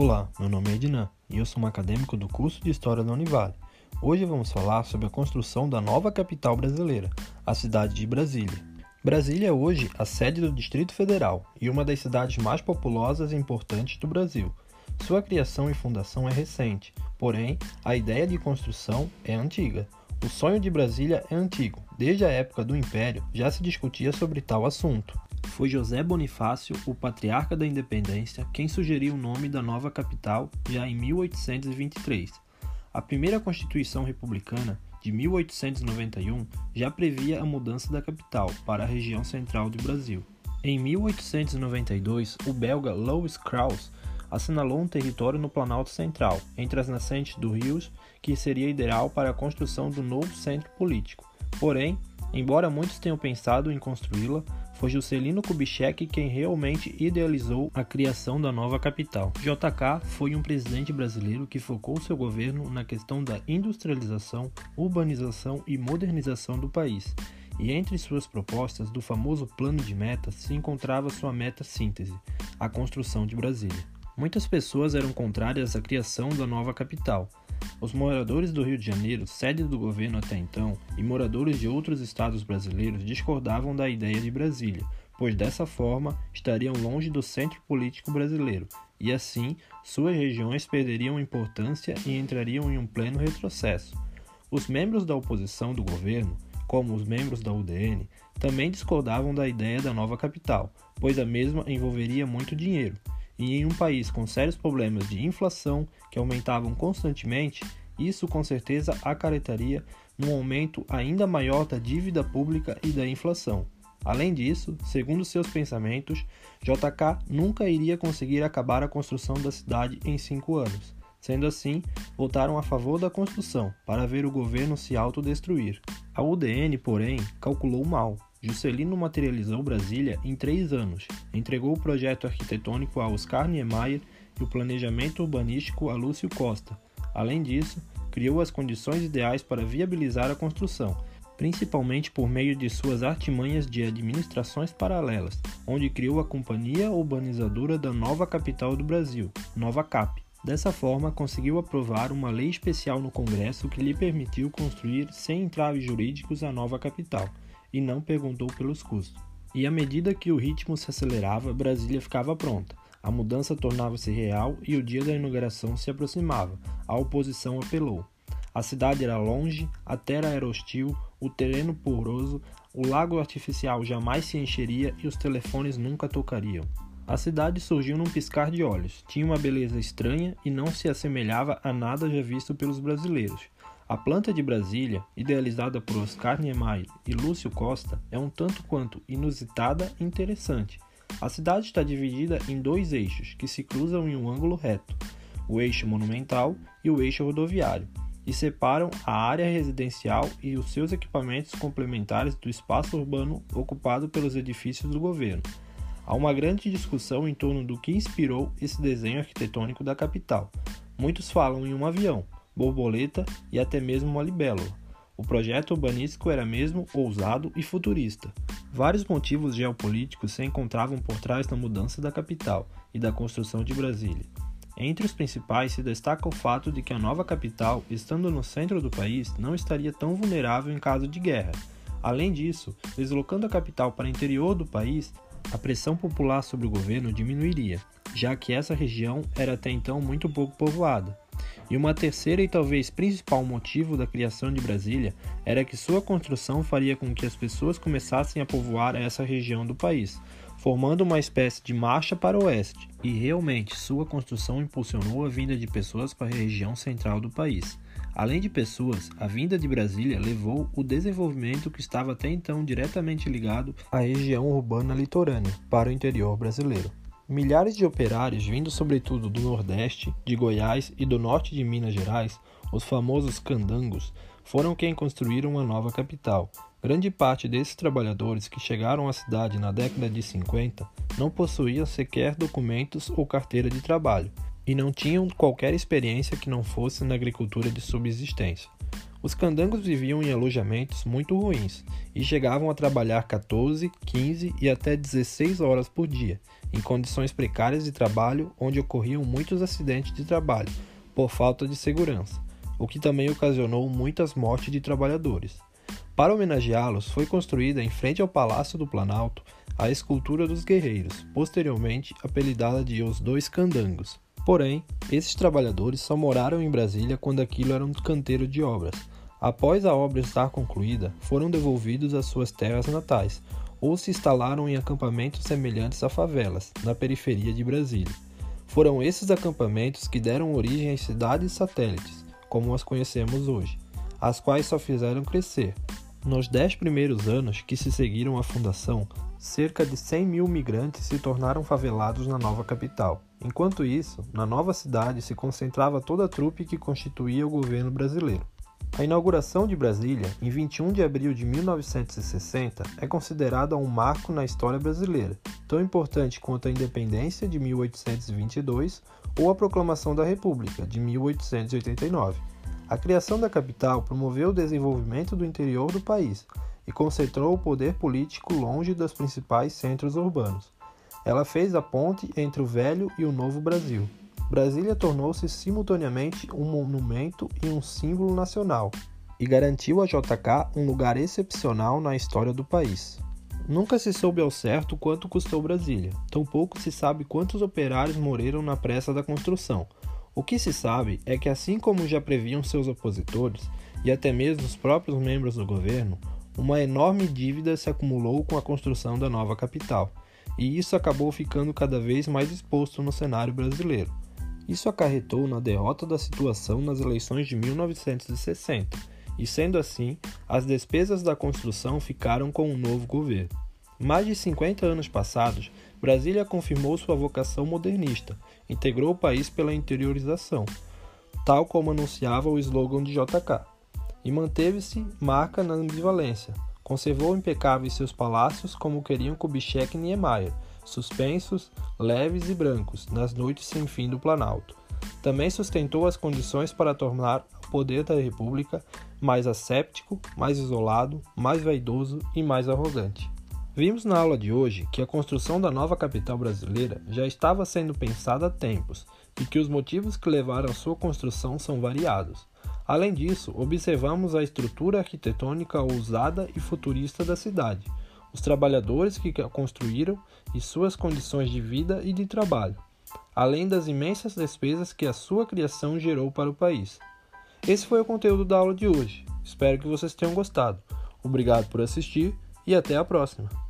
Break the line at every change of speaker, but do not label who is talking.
Olá, meu nome é Ednan e eu sou um acadêmico do curso de História da Univale. Hoje vamos falar sobre a construção da nova capital brasileira, a cidade de Brasília. Brasília é hoje a sede do Distrito Federal e uma das cidades mais populosas e importantes do Brasil. Sua criação e fundação é recente, porém, a ideia de construção é antiga. O sonho de Brasília é antigo. Desde a época do Império já se discutia sobre tal assunto. Foi José Bonifácio, o patriarca da independência, quem sugeriu o nome da nova capital já em 1823. A primeira Constituição Republicana, de 1891, já previa a mudança da capital para a região central do Brasil. Em 1892, o belga Louis Krauss assinalou um território no Planalto Central, entre as nascentes do Rios, que seria ideal para a construção do novo centro político. Porém, embora muitos tenham pensado em construí-la, foi Juscelino Kubitschek quem realmente idealizou a criação da nova capital. JK foi um presidente brasileiro que focou seu governo na questão da industrialização, urbanização e modernização do país. E entre suas propostas do famoso plano de metas se encontrava sua meta síntese, a construção de Brasília. Muitas pessoas eram contrárias à criação da nova capital, os moradores do Rio de Janeiro, sede do governo até então, e moradores de outros estados brasileiros discordavam da ideia de Brasília, pois dessa forma estariam longe do centro político brasileiro, e assim suas regiões perderiam importância e entrariam em um pleno retrocesso. Os membros da oposição do governo, como os membros da UDN, também discordavam da ideia da nova capital, pois a mesma envolveria muito dinheiro e em um país com sérios problemas de inflação que aumentavam constantemente, isso com certeza acarretaria num aumento ainda maior da dívida pública e da inflação. Além disso, segundo seus pensamentos, JK nunca iria conseguir acabar a construção da cidade em cinco anos. Sendo assim, votaram a favor da construção, para ver o governo se autodestruir. A UDN, porém, calculou mal Juscelino materializou Brasília em três anos, entregou o projeto arquitetônico a Oscar Niemeyer e o planejamento urbanístico a Lúcio Costa. Além disso, criou as condições ideais para viabilizar a construção, principalmente por meio de suas artimanhas de administrações paralelas, onde criou a Companhia Urbanizadora da Nova Capital do Brasil, Nova CAP. Dessa forma, conseguiu aprovar uma lei especial no Congresso que lhe permitiu construir sem entraves jurídicos a nova capital e não perguntou pelos custos. E à medida que o ritmo se acelerava, Brasília ficava pronta. A mudança tornava-se real e o dia da inauguração se aproximava. A oposição apelou. A cidade era longe, a terra era hostil, o terreno poroso, o lago artificial jamais se encheria e os telefones nunca tocariam. A cidade surgiu num piscar de olhos, tinha uma beleza estranha e não se assemelhava a nada já visto pelos brasileiros. A planta de Brasília, idealizada por Oscar Niemeyer e Lúcio Costa, é um tanto quanto inusitada e interessante. A cidade está dividida em dois eixos que se cruzam em um ângulo reto, o eixo monumental e o eixo rodoviário, e separam a área residencial e os seus equipamentos complementares do espaço urbano ocupado pelos edifícios do governo. Há uma grande discussão em torno do que inspirou esse desenho arquitetônico da capital. Muitos falam em um avião, borboleta e até mesmo uma libélula. O projeto urbanístico era mesmo ousado e futurista. Vários motivos geopolíticos se encontravam por trás da mudança da capital e da construção de Brasília. Entre os principais se destaca o fato de que a nova capital, estando no centro do país, não estaria tão vulnerável em caso de guerra. Além disso, deslocando a capital para o interior do país, a pressão popular sobre o governo diminuiria, já que essa região era até então muito pouco povoada. E uma terceira e talvez principal motivo da criação de Brasília era que sua construção faria com que as pessoas começassem a povoar essa região do país, formando uma espécie de marcha para o oeste. E realmente, sua construção impulsionou a vinda de pessoas para a região central do país. Além de pessoas, a vinda de Brasília levou o desenvolvimento que estava até então diretamente ligado à região urbana litorânea para o interior brasileiro. Milhares de operários, vindo sobretudo do Nordeste, de Goiás e do Norte de Minas Gerais, os famosos candangos, foram quem construíram a nova capital. Grande parte desses trabalhadores que chegaram à cidade na década de 50 não possuíam sequer documentos ou carteira de trabalho e não tinham qualquer experiência que não fosse na agricultura de subsistência. Os candangos viviam em alojamentos muito ruins e chegavam a trabalhar 14, 15 e até 16 horas por dia, em condições precárias de trabalho onde ocorriam muitos acidentes de trabalho por falta de segurança, o que também ocasionou muitas mortes de trabalhadores. Para homenageá-los, foi construída em frente ao Palácio do Planalto a escultura dos guerreiros, posteriormente apelidada de Os Dois Candangos. Porém, esses trabalhadores só moraram em Brasília quando aquilo era um canteiro de obras. Após a obra estar concluída, foram devolvidos às suas terras natais ou se instalaram em acampamentos semelhantes a favelas, na periferia de Brasília. Foram esses acampamentos que deram origem às cidades satélites, como as conhecemos hoje, as quais só fizeram crescer. Nos dez primeiros anos que se seguiram à fundação, cerca de 100 mil migrantes se tornaram favelados na nova capital. Enquanto isso, na nova cidade se concentrava toda a trupe que constituía o governo brasileiro. A inauguração de Brasília, em 21 de abril de 1960, é considerada um marco na história brasileira, tão importante quanto a independência de 1822 ou a proclamação da República de 1889. A criação da capital promoveu o desenvolvimento do interior do país e concentrou o poder político longe dos principais centros urbanos. Ela fez a ponte entre o velho e o novo Brasil. Brasília tornou-se simultaneamente um monumento e um símbolo nacional, e garantiu a JK um lugar excepcional na história do país. Nunca se soube ao certo quanto custou Brasília, tampouco se sabe quantos operários morreram na pressa da construção. O que se sabe é que, assim como já previam seus opositores e até mesmo os próprios membros do governo, uma enorme dívida se acumulou com a construção da nova capital, e isso acabou ficando cada vez mais exposto no cenário brasileiro. Isso acarretou na derrota da situação nas eleições de 1960, e sendo assim, as despesas da construção ficaram com o novo governo. Mais de 50 anos passados, Brasília confirmou sua vocação modernista, integrou o país pela interiorização, tal como anunciava o slogan de JK, e manteve-se marca na ambivalência. Conservou impecáveis seus palácios como queriam Kubitschek e Niemeyer, suspensos, leves e brancos, nas noites sem fim do Planalto. Também sustentou as condições para tornar o poder da República mais asséptico, mais isolado, mais vaidoso e mais arrogante. Vimos na aula de hoje que a construção da nova capital brasileira já estava sendo pensada há tempos e que os motivos que levaram à sua construção são variados. Além disso, observamos a estrutura arquitetônica ousada e futurista da cidade, os trabalhadores que a construíram e suas condições de vida e de trabalho, além das imensas despesas que a sua criação gerou para o país. Esse foi o conteúdo da aula de hoje. Espero que vocês tenham gostado. Obrigado por assistir e até a próxima.